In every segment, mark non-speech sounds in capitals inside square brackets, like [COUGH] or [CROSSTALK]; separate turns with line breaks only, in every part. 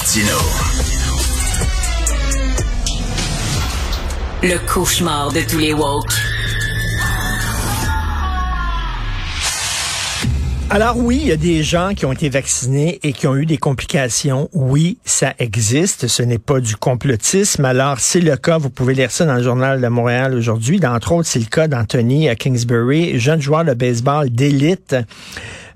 Martino.
Le cauchemar de tous les woke.
Alors oui, il y a des gens qui ont été vaccinés et qui ont eu des complications. Oui, ça existe. Ce n'est pas du complotisme. Alors, c'est le cas. Vous pouvez lire ça dans le journal de Montréal aujourd'hui. D'entre autres, c'est le cas d'Anthony à Kingsbury, jeune joueur de baseball d'élite.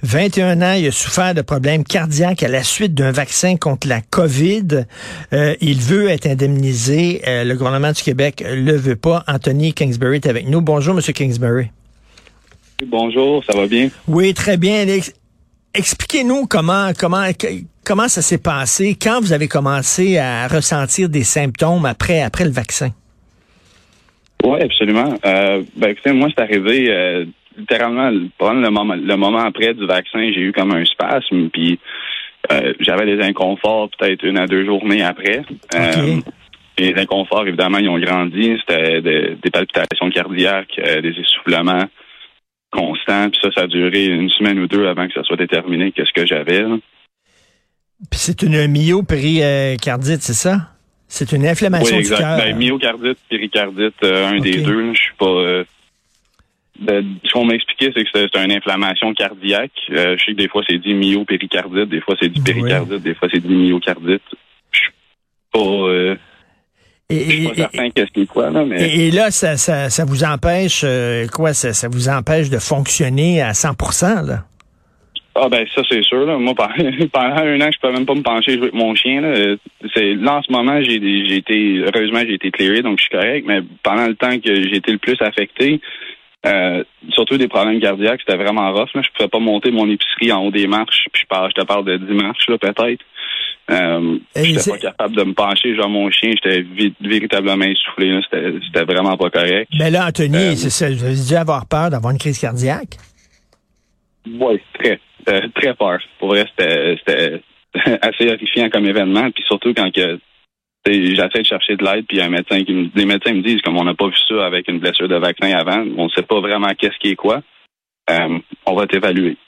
21 ans, il a souffert de problèmes cardiaques à la suite d'un vaccin contre la COVID. Euh, il veut être indemnisé. Euh, le gouvernement du Québec le veut pas. Anthony Kingsbury est avec nous. Bonjour, Monsieur Kingsbury.
Bonjour, ça va bien?
Oui, très bien. Expliquez-nous comment, comment, comment ça s'est passé, quand vous avez commencé à ressentir des symptômes après, après le vaccin?
Oui, absolument. Euh, ben, écoutez, moi, c'est arrivé littéralement le moment, le moment après du vaccin, j'ai eu comme un spasme, puis euh, j'avais des inconforts peut-être une à deux journées après. Euh, les inconforts, évidemment, ils ont grandi. C'était des palpitations cardiaques, des essoufflements constant. Puis ça, ça a duré une semaine ou deux avant que ça soit déterminé qu'est-ce que j'avais.
Puis c'est une myopéricardite, c'est ça? C'est une inflammation
oui, exact.
du cœur.
Ben, myocardite, péricardite, euh, un des deux. Je suis pas. Euh, ce qu'on m'a expliqué, c'est que c'est une inflammation cardiaque. Euh, je sais que des fois c'est dit myopéricardite, des fois c'est dit péricardite, des fois c'est dit myocardite. Je suis pas. Et,
et, là, ça, ça, ça vous empêche euh, quoi? Ça, ça vous empêche de fonctionner à 100 là?
Ah ben ça c'est sûr. Là. Moi [LAUGHS] pendant un an, je peux même pas me pencher jouer avec mon chien. Là, c'est, là en ce moment, j'ai, j'ai été heureusement j'ai été clearé, donc je suis correct, mais pendant le temps que j'ai été le plus affecté, euh, surtout des problèmes cardiaques, c'était vraiment rough. Là. Je pouvais pas monter mon épicerie en haut des marches, puis je parle, je te parle de 10 marches là, peut-être. Euh, j'étais pas capable de me pencher genre mon chien, j'étais véritablement essoufflé. C'était vraiment pas correct.
Mais là, Anthony, euh, c'est ça, vous avez dû avoir peur d'avoir une crise cardiaque?
Oui, très, euh, très peur. Pour vrai, c'était [LAUGHS] assez horrifiant comme événement. Puis surtout quand que j'essaie de chercher de l'aide, puis un médecin qui me, les médecins me disent comme on n'a pas vu ça avec une blessure de vaccin avant, on ne sait pas vraiment qu'est-ce qui est quoi. Euh, on va t'évaluer.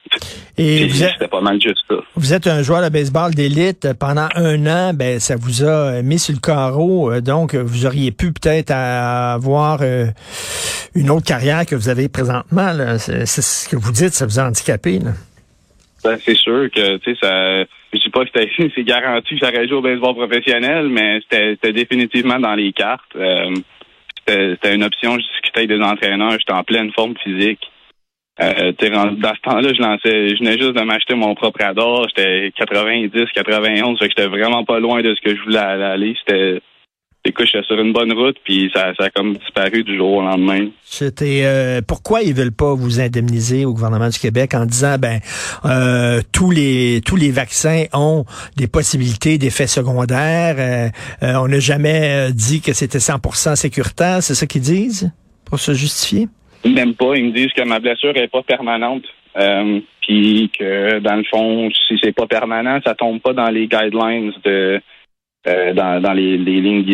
Et vous êtes, pas mal juste ça.
Vous êtes un joueur de baseball d'élite. Pendant un an, ben ça vous a mis sur le carreau. Euh, donc, vous auriez pu peut-être avoir euh, une autre carrière que vous avez présentement. C'est ce que vous dites, ça vous a handicapé.
Ben, c'est sûr que tu sais ça. Je dis pas que [LAUGHS] c'est garanti que j'aurais joué au baseball professionnel, mais c'était définitivement dans les cartes. c'était une option. Je discutais avec des entraîneurs. J'étais en pleine forme physique. Euh, dans ce temps-là, je lançais, je venais juste de m'acheter mon propre radar. J'étais 90, 91, fait que j'étais vraiment pas loin de ce que je voulais aller. C'était, écoute, j'étais sur une bonne route, puis ça, ça a comme disparu du jour au lendemain.
C'était euh, pourquoi ils veulent pas vous indemniser au gouvernement du Québec en disant ben euh, tous les tous les vaccins ont des possibilités d'effets secondaires. Euh, on n'a jamais dit que c'était 100% sécuritaire, c'est ça qu'ils disent pour se justifier?
Même pas. Ils me disent que ma blessure est pas permanente. Euh, puis que dans le fond, si c'est pas permanent, ça tombe pas dans les guidelines de euh, dans, dans les, les lignes.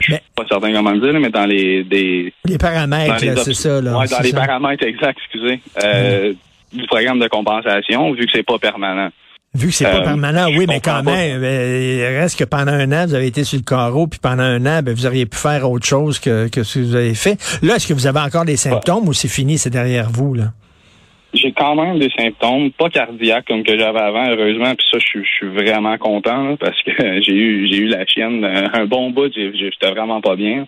Je suis pas certain comment le dire, mais dans les des
les paramètres, c'est ça. Là,
ouais, dans les paramètres exacts, excusez, euh, du programme de compensation, vu que c'est pas permanent.
Vu que c'est pas euh, permanent, oui, mais quand même, il reste que pendant un an, vous avez été sur le carreau, puis pendant un an, ben, vous auriez pu faire autre chose que, que ce que vous avez fait. Là, est-ce que vous avez encore des symptômes ou c'est fini, c'est derrière vous, là?
J'ai quand même des symptômes, pas cardiaques comme que j'avais avant, heureusement, puis ça, je suis vraiment content parce que [LAUGHS] j'ai eu j'ai eu la chienne un bon bout, j'étais vraiment pas bien.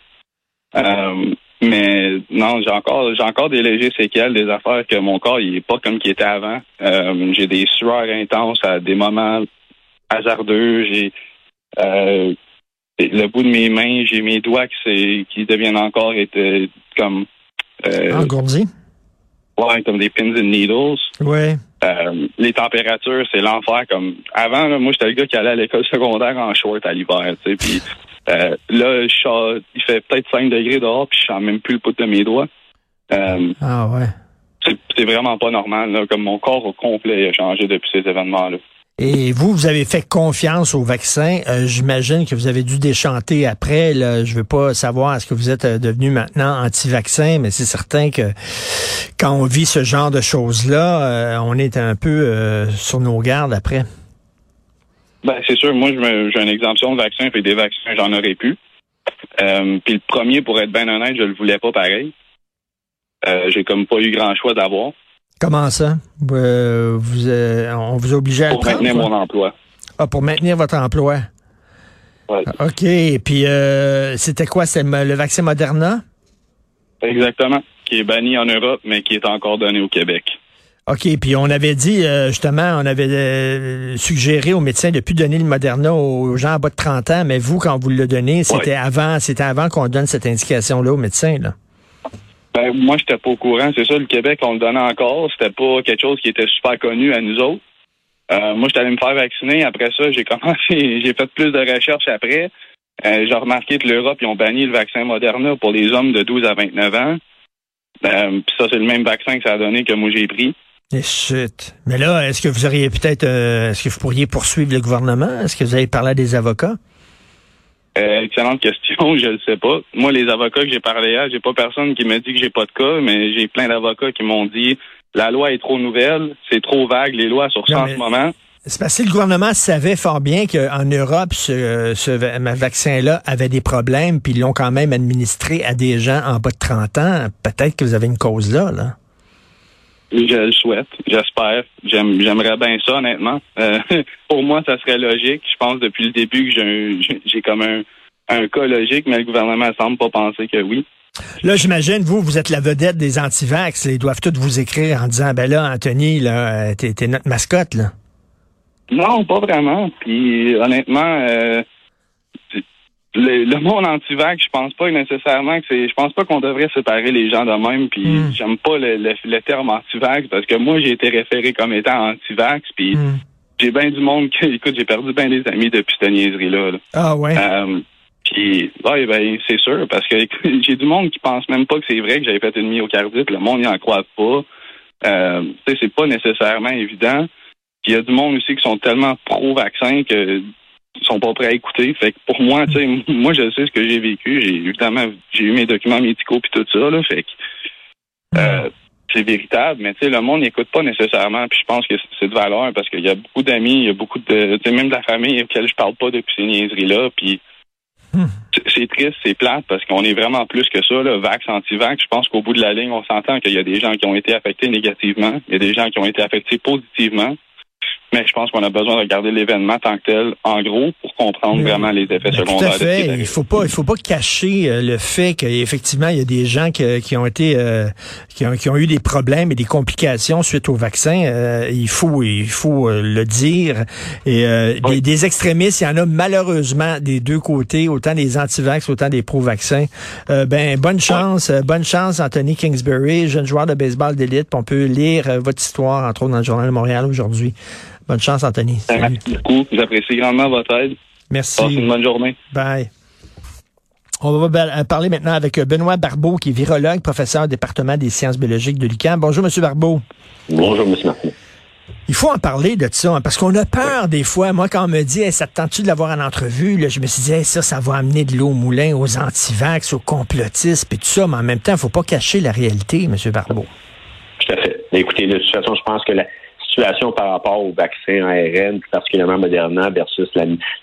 Euh, mais non, j'ai encore j'ai encore des légers séquelles, des affaires que mon corps il est pas comme qu'il était avant. Euh, j'ai des sueurs intenses à des moments hasardeux. J'ai euh, le bout de mes mains, j'ai mes doigts qui, qui deviennent encore être, comme
euh, engourdis?
Ouais, comme des pins and needles.
Ouais.
Euh, les températures, c'est l'enfer. Comme avant, moi, j'étais le gars qui allait à l'école [LAUGHS] secondaire en short à l'hiver, tu sais. Puis euh, là, il fait peut-être 5 degrés dehors, puis je sens même plus le pouce de mes doigts.
Euh, ah ouais.
C'est vraiment pas normal. Là, comme mon corps au complet a changé depuis ces événements-là.
Et vous, vous avez fait confiance au vaccin. Euh, j'imagine que vous avez dû déchanter après. Là. Je veux pas savoir est-ce que vous êtes devenu maintenant anti-vaccin, mais c'est certain que quand on vit ce genre de choses-là, on est un peu sur nos gardes après.
Ben, c'est sûr. Moi, j'ai une exemption de vaccin, puis des vaccins, j'en aurais pu. Euh, puis le premier, pour être bien honnête, je le voulais pas pareil. Euh, j'ai comme pas eu grand choix d'avoir.
Comment ça? Euh, vous, on vous obligeait à
Pour maintenir mon emploi.
Ah, pour maintenir votre emploi?
Ouais.
OK. Puis c'était quoi? C'est le vaccin Moderna?
Exactement. Qui est banni en Europe, mais qui est encore donné au Québec.
OK, puis on avait dit, euh, justement, on avait euh, suggéré aux médecins de ne plus donner le Moderna aux gens à bas de 30 ans, mais vous, quand vous le donnez, c'était avant c'était avant qu'on donne cette indication-là aux médecins, là.
Ben, moi, j'étais pas au courant. C'est ça, le Québec, on le donnait encore. C'était pas quelque chose qui était super connu à nous autres. Euh, moi, j'étais allé me faire vacciner. Après ça, j'ai [LAUGHS] commencé, j'ai fait plus de recherches après. j'ai remarqué que l'Europe, ils ont banni le vaccin Moderna pour les hommes de 12 à 29 ans. Puis ça, c'est le même vaccin que ça a donné que moi j'ai pris.
Chut. Mais là, est-ce que vous auriez peut-être, euh, est-ce que vous pourriez poursuivre le gouvernement? Est-ce que vous avez parlé à des avocats?
Euh, excellente question, [LAUGHS] je ne sais pas. Moi, les avocats que j'ai parlé à, j'ai pas personne qui m'a dit que j'ai pas de cas, mais j'ai plein d'avocats qui m'ont dit la loi est trop nouvelle, c'est trop vague, les lois sur ça en ce moment.
C'est parce que le gouvernement savait fort bien qu'en Europe, ce, ce vaccin-là avait des problèmes, puis ils l'ont quand même administré à des gens en bas de 30 ans. Peut-être que vous avez une cause là, là.
Je le souhaite, j'espère. J'aimerais bien ça, honnêtement. Euh, [LAUGHS] pour moi, ça serait logique. Je pense depuis le début que j'ai comme un, un cas logique, mais le gouvernement semble pas penser que oui.
Là, j'imagine, vous, vous êtes la vedette des antivax. Ils doivent tous vous écrire en disant, ben là, Anthony, là, t'es notre mascotte, là.
Non, pas vraiment. Puis, honnêtement, euh, le, monde anti-vax, je pense pas nécessairement que c'est. Je pense pas qu'on devrait séparer les gens de même. Puis hmm. j'aime pas le, le, terme anti-vax parce que moi j'ai été référé comme étant anti-vax. Puis hmm. j'ai bien du monde qui. Écoute, j'ai perdu bien des amis depuis cette niaiserie-là.
Ah ouais.
Euh, puis ouais, ben c'est sûr, parce que [LAUGHS] j'ai du monde qui pense même pas que c'est vrai que j'avais fait une myocardite. Le monde n'y en croit pas. Euh, tu sais, c'est pas nécessairement évident. Puis il y a du monde aussi qui sont tellement pro-vaccin que sont pas prêts à écouter. Fait que pour moi, tu sais, [LAUGHS] moi je sais ce que j'ai vécu. J'ai évidemment j'ai eu mes documents médicaux puis tout ça. Là, fait que euh, c'est véritable, mais tu sais, le monde n'écoute pas nécessairement. Puis je pense que c'est de valeur parce qu'il y a beaucoup d'amis, il y a beaucoup de, tu sais, même de la famille auxquelles je parle pas depuis ces niaiseries-là. Puis c'est triste, c'est plate parce qu'on est vraiment plus que ça, là, vax, anti-vax. Je pense qu'au bout de la ligne, on s'entend qu'il y a des gens qui ont été affectés négativement, il y a des gens qui ont été affectés positivement. Mais je pense qu'on a besoin de regarder l'événement tant que tel, en gros, pour comprendre vraiment les effets secondaires.
Tout à fait. Il faut pas, il faut pas cacher euh, le fait qu'effectivement, il y a des gens qui, ont été, euh, qui, ont, qui, ont, eu des problèmes et des complications suite au vaccin. Euh, il faut, il faut le dire. Et des, extrémistes, il y en a malheureusement des deux côtés, autant des anti-vax, autant des pro-vaccins. ben, bonne chance, bonne chance, Anthony Kingsbury, jeune joueur de baseball d'élite. On peut lire votre histoire, entre autres, dans le Journal de Montréal aujourd'hui. Bonne chance, Anthony.
Merci beaucoup. J'apprécie grandement votre aide.
Merci.
Passez une bonne journée.
Bye. On va euh, parler maintenant avec euh, Benoît Barbeau, qui est virologue, professeur au département des sciences biologiques de l'UQAM. Bonjour, M. Barbeau.
Bonjour, M. Martin.
Il faut en parler de ça, hein, parce qu'on a peur des fois. Moi, quand on me dit, ça te tente-tu de l'avoir en entrevue, là, je me suis dit, ça, ça va amener de l'eau au moulin aux antivax, aux complotistes, et tout ça. Mais en même temps, il ne faut pas cacher la réalité, M. Barbeau.
Tout à fait. Écoutez, de toute façon, je pense que la, par rapport au vaccin ARN, particulièrement Moderna versus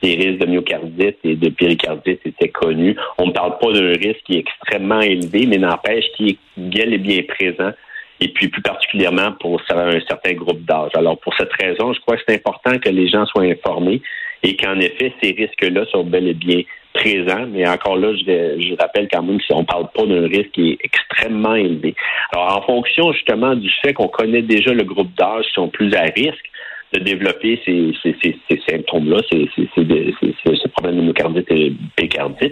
les risques de myocardite et de péricardite étaient connus. On ne parle pas d'un risque qui est extrêmement élevé, mais n'empêche qu'il est bien et bien présent et puis plus particulièrement pour un certain groupe d'âge. Alors pour cette raison, je crois que c'est important que les gens soient informés et qu'en effet, ces risques-là sont bel et bien présents. Mais encore là, je, je rappelle quand même qu'on ne parle pas d'un risque qui est extrêmement élevé. Alors en fonction justement du fait qu'on connaît déjà le groupe d'âge qui sont plus à risque, de développer ces, ces, ces, ces symptômes-là, ces, problèmes de myocardite et.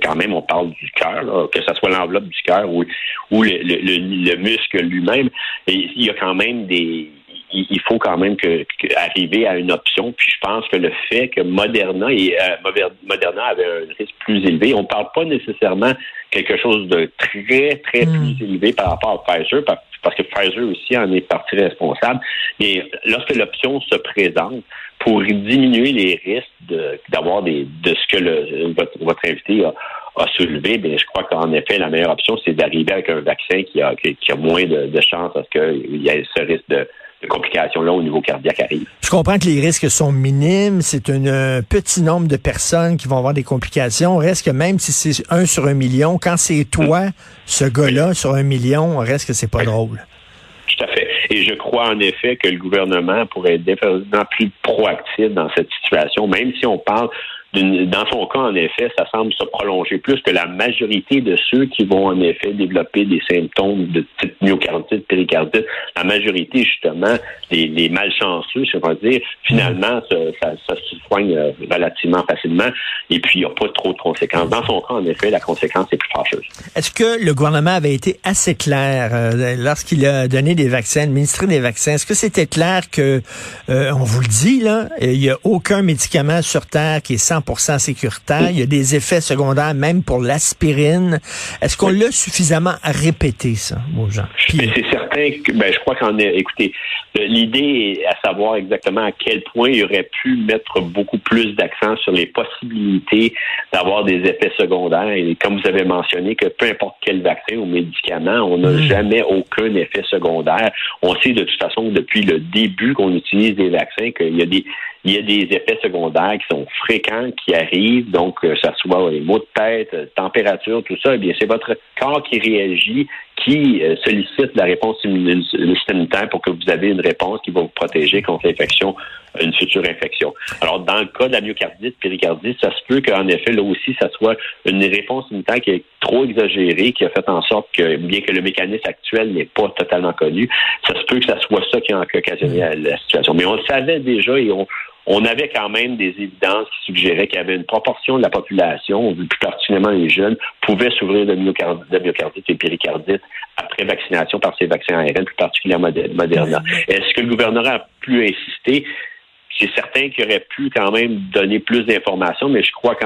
Quand même, on parle du cœur, que ce soit l'enveloppe du cœur ou, ou le, le, le, muscle lui-même. Il y a quand même des il faut quand même que, arriver à une option. Puis je pense que le fait que Moderna et euh, Moderna avait un risque plus élevé, on ne parle pas nécessairement quelque chose de très très hmm. plus élevé par rapport à Pfizer, parce que Pfizer aussi en est partie responsable. Mais lorsque l'option se présente pour diminuer les risques d'avoir des de ce que le, votre, invité a, a soulevé, bien, je crois qu'en effet, la meilleure option, c'est d'arriver avec un vaccin qui a, qui, a moins de, de chances à ce qu'il y ait ce risque de, complications-là au niveau cardiaque arrivent.
Je comprends que les risques sont minimes. C'est un petit nombre de personnes qui vont avoir des complications. Reste que même si c'est un sur un million, quand c'est toi, ce gars-là, sur un million, reste que c'est pas drôle.
Tout à fait. Et je crois en effet que le gouvernement pourrait être définitivement plus proactif dans cette situation, même si on parle dans son cas, en effet, ça semble se prolonger plus que la majorité de ceux qui vont en effet développer des symptômes de type myocardite, péricardite, la majorité, justement, les, malchanceux, je vais dire, finalement, ça, se soigne euh, relativement facilement et puis il n'y a pas trop de conséquences. Dans son cas, en effet, la conséquence est plus fâcheuse.
Est-ce que le gouvernement avait été assez clair euh, lorsqu'il a donné des vaccins, le ministre des vaccins? Est-ce que c'était clair que, euh, on vous le dit, là, il n'y a aucun médicament sur Terre qui est sans sécuritaire. Il y a des effets secondaires même pour l'aspirine. Est-ce qu'on l'a suffisamment répété, ça, aux gens?
c'est certain que, ben, je crois qu'en écoutez, l'idée est à savoir exactement à quel point il aurait pu mettre beaucoup plus d'accent sur les possibilités d'avoir des effets secondaires. Et comme vous avez mentionné, que peu importe quel vaccin ou médicament, on n'a hmm. jamais aucun effet secondaire. On sait de toute façon depuis le début qu'on utilise des vaccins qu'il y a des il y a des effets secondaires qui sont fréquents, qui arrivent, donc que ce soit les maux de tête, température, tout ça, eh bien c'est votre corps qui réagit, qui euh, sollicite la réponse immunitaire pour que vous avez une réponse qui va vous protéger contre l'infection, une future infection. Alors, dans le cas de la myocardite, péricardite, ça se peut qu'en effet, là aussi, ça soit une réponse immunitaire qui est trop exagérée, qui a fait en sorte que, bien que le mécanisme actuel n'est pas totalement connu, ça se peut que ça soit ça qui a occasionné la situation. Mais on le savait déjà et on, on avait quand même des évidences qui suggéraient qu'il y avait une proportion de la population, plus particulièrement les jeunes, pouvaient s'ouvrir de myocardite, et péricardite après vaccination par ces vaccins ARN, plus particulièrement Moderna. Est-ce que le gouvernement a pu insister? C'est certain qu'il aurait pu quand même donner plus d'informations, mais je crois que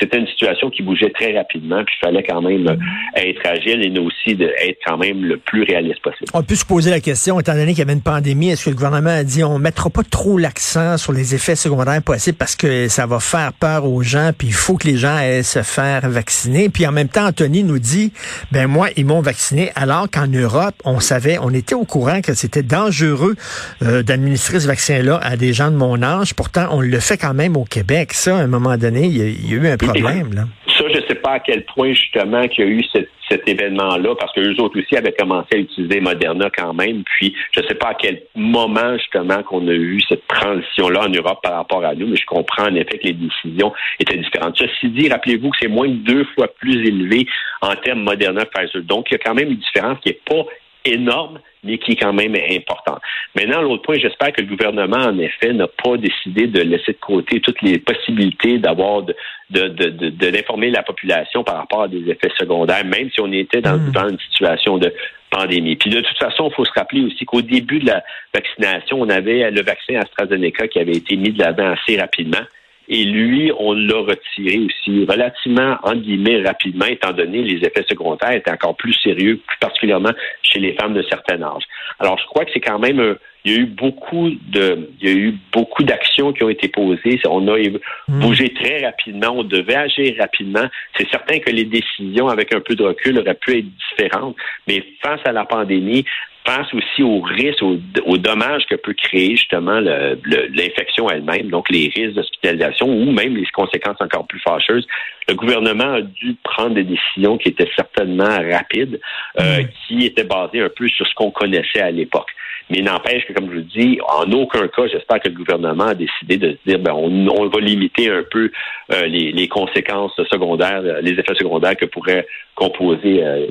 c'était une situation qui bougeait très rapidement, puis il fallait quand même être agile et nous aussi être quand même le plus réaliste possible.
On peut se poser la question, étant donné qu'il y avait une pandémie, est-ce que le gouvernement a dit on mettra pas trop l'accent sur les effets secondaires possibles parce que ça va faire peur aux gens, puis il faut que les gens aient se faire vacciner? Puis en même temps, Anthony nous dit, ben moi, ils m'ont vacciné, alors qu'en Europe, on savait, on était au courant que c'était dangereux euh, d'administrer ce vaccin-là à des gens mon âge. Pourtant, on le fait quand même au Québec. Ça, à un moment donné, il y a, eu un problème. Là.
Ça, je ne sais pas à quel point, justement, qu'il y a eu cet événement-là, parce que eux autres aussi avaient commencé à utiliser Moderna quand même. Puis, je ne sais pas à quel moment, justement, qu'on a eu cette transition-là en Europe par rapport à nous, mais je comprends en effet que les décisions étaient différentes. Ceci dit, rappelez-vous que c'est moins de deux fois plus élevé en termes Moderna-Pfizer. Donc, il y a quand même une différence qui n'est pas énorme, mais qui est quand même importante. Maintenant, l'autre point, j'espère que le gouvernement, en effet, n'a pas décidé de laisser de côté toutes les possibilités d'avoir de, de, d'informer la population par rapport à des effets secondaires, même si on était dans, hmm. dans une situation de pandémie. Puis de toute façon, il faut se rappeler aussi qu'au début de la vaccination, on avait le vaccin AstraZeneca qui avait été mis de l'avant assez rapidement. Et lui, on l'a retiré aussi relativement, en guillemets, rapidement, étant donné les effets secondaires étaient encore plus sérieux, plus particulièrement chez les femmes de certain âge. Alors, je crois que c'est quand même il y a eu beaucoup de, il y a eu beaucoup d'actions qui ont été posées. On a hmm. bougé très rapidement. On devait agir rapidement. C'est certain que les décisions, avec un peu de recul, auraient pu être différentes. Mais face à la pandémie, pense aussi aux risques, aux, dommages que peut créer justement l'infection elle-même, donc les risques d'hospitalisation ou même les conséquences encore plus fâcheuses. Le gouvernement a dû prendre des décisions qui étaient certainement rapides, euh, qui étaient basées un peu sur ce qu'on connaissait à l'époque. Mais n'empêche que, comme je vous dis, en aucun cas, j'espère que le gouvernement a décidé de se dire, ben, on, va limiter un peu euh, les, conséquences secondaires, les effets secondaires que pourraient composer euh,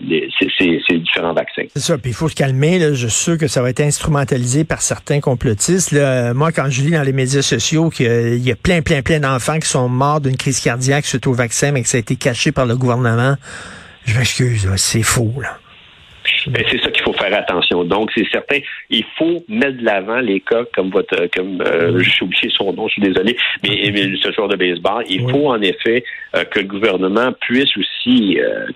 ces, différents vaccins.
C'est ça, puis il faut se calmer. Là. Je suis sûr que ça va être instrumentalisé par certains complotistes. Là. Moi, quand je lis dans les médias sociaux qu'il y a plein, plein, plein d'enfants qui sont morts d'une crise cardiaque suite au vaccin, mais que ça a été caché par le gouvernement, je m'excuse, c'est faux. Là.
Ben, c'est ça qu'il faut faire attention. Donc, c'est certain, il faut mettre de l'avant les cas comme votre, comme euh, je suis oublié son nom, je suis désolé, mais, ce joueur de baseball. Il faut en effet euh, que le gouvernement puisse aussi euh,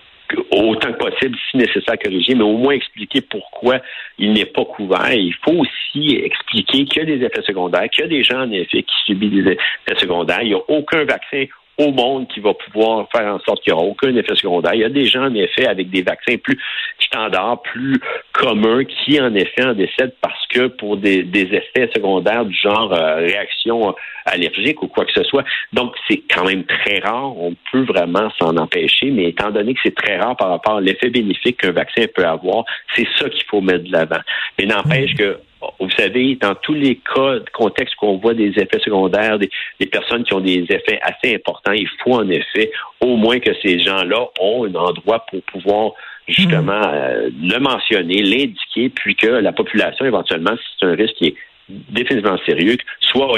autant que possible, si nécessaire, corriger, mais au moins expliquer pourquoi il n'est pas couvert. Il faut aussi expliquer qu'il y a des effets secondaires, qu'il y a des gens, en effet, qui subissent des effets secondaires. Il n'y a aucun vaccin au monde qui va pouvoir faire en sorte qu'il n'y aura aucun effet secondaire. Il y a des gens, en effet, avec des vaccins plus standards, plus communs, qui, en effet, en décèdent parce que pour des, effets secondaires du genre euh, réaction allergique ou quoi que ce soit. Donc, c'est quand même très rare. On peut vraiment s'en empêcher, mais étant donné que c'est très rare par rapport à l'effet bénéfique qu'un vaccin peut avoir, c'est ça qu'il faut mettre de l'avant. Mais n'empêche mmh. que vous savez, dans tous les cas, de contexte qu'on voit des effets secondaires, des, personnes qui ont des effets assez importants, il faut en effet au moins que ces gens-là ont un endroit pour pouvoir justement hmm. euh, le mentionner, l'indiquer, puis que la population, éventuellement, si c'est un risque qui est définitivement sérieux, soit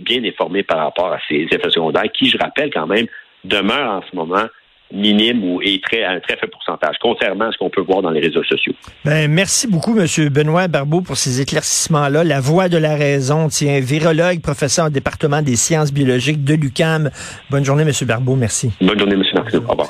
bien informée par rapport à ces effets secondaires, qui, je rappelle quand même, demeurent en ce moment minime ou est très, à un très faible pourcentage, contrairement à ce qu'on peut voir dans les réseaux sociaux.
Ben, merci beaucoup, M. Benoît Barbeau, pour ces éclaircissements-là. La voix de la raison, tiens, virologue, professeur au département des sciences biologiques de l'UCAM. Bonne journée, M. Barbeau. Merci.
Bonne journée, M. Martineau. Au revoir.